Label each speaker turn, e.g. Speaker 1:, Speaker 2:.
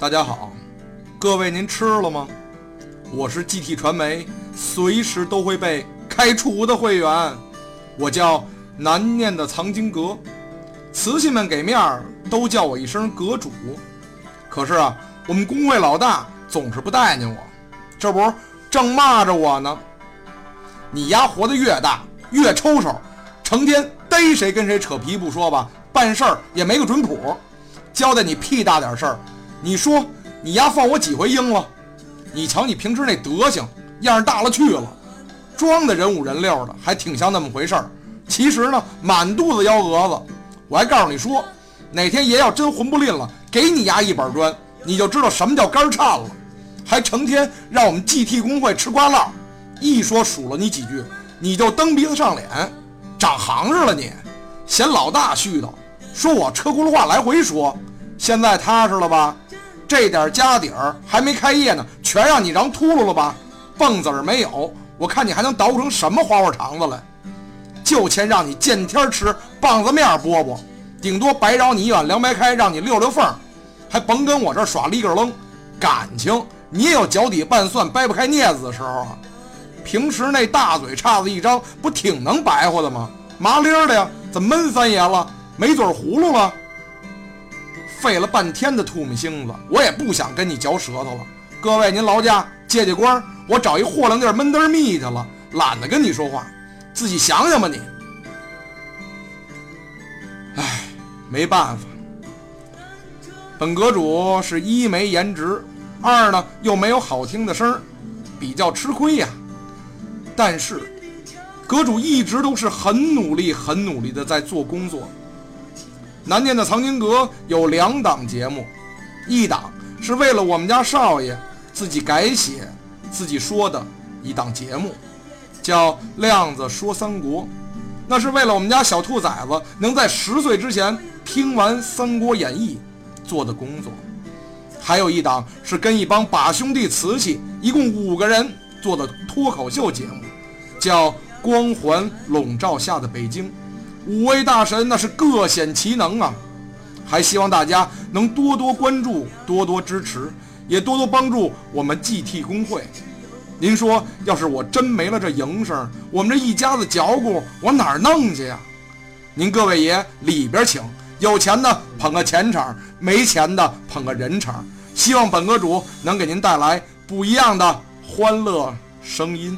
Speaker 1: 大家好，各位您吃了吗？我是 GT 传媒随时都会被开除的会员，我叫难念的藏经阁，瓷器们给面儿都叫我一声阁主。可是啊，我们工会老大总是不待见我，这不正骂着我呢。你丫活得越大越抽抽，成天逮谁跟谁扯皮不说吧，办事儿也没个准谱，交代你屁大点事儿。你说你丫放我几回鹰了？你瞧你平时那德行，样儿大了去了，装的人五人六的，还挺像那么回事儿。其实呢，满肚子幺蛾子。我还告诉你说，哪天爷要真混不吝了，给你丫一板砖，你就知道什么叫肝颤了。还成天让我们 GT 工会吃瓜烂，一说数了你几句，你就蹬鼻子上脸，长行市了你，嫌老大絮叨，说我车轱辘话来回说。现在踏实了吧？这点家底儿还没开业呢，全让你瓤秃噜了吧？蹦子儿没有，我看你还能捣鼓成什么花花肠子来？就欠让你见天吃棒子面饽饽，顶多白饶你一碗凉白开，让你溜溜缝儿，还甭跟我这耍立个楞。感情你也有脚底拌蒜掰不开镊子的时候啊！平时那大嘴叉子一张，不挺能白活的吗？麻利儿的呀，怎么闷三爷了？没嘴葫芦了？费了半天的吐沫星子，我也不想跟你嚼舌头了。各位，您劳驾借借光，我找一豁亮地闷得儿密去了，懒得跟你说话，自己想想吧你。唉，没办法，本阁主是一没颜值，二呢又没有好听的声儿，比较吃亏呀。但是，阁主一直都是很努力、很努力的在做工作。南店的藏经阁有两档节目，一档是为了我们家少爷自己改写、自己说的一档节目，叫《亮子说三国》，那是为了我们家小兔崽子能在十岁之前听完《三国演义》做的工作；还有一档是跟一帮把兄弟瓷器，一共五个人做的脱口秀节目，叫《光环笼罩下的北京》。五位大神那是各显其能啊，还希望大家能多多关注、多多支持，也多多帮助我们 GT 工会。您说，要是我真没了这营生，我们这一家子嚼骨往哪儿弄去呀？您各位爷里边请，有钱的捧个钱场，没钱的捧个人场。希望本阁主能给您带来不一样的欢乐声音。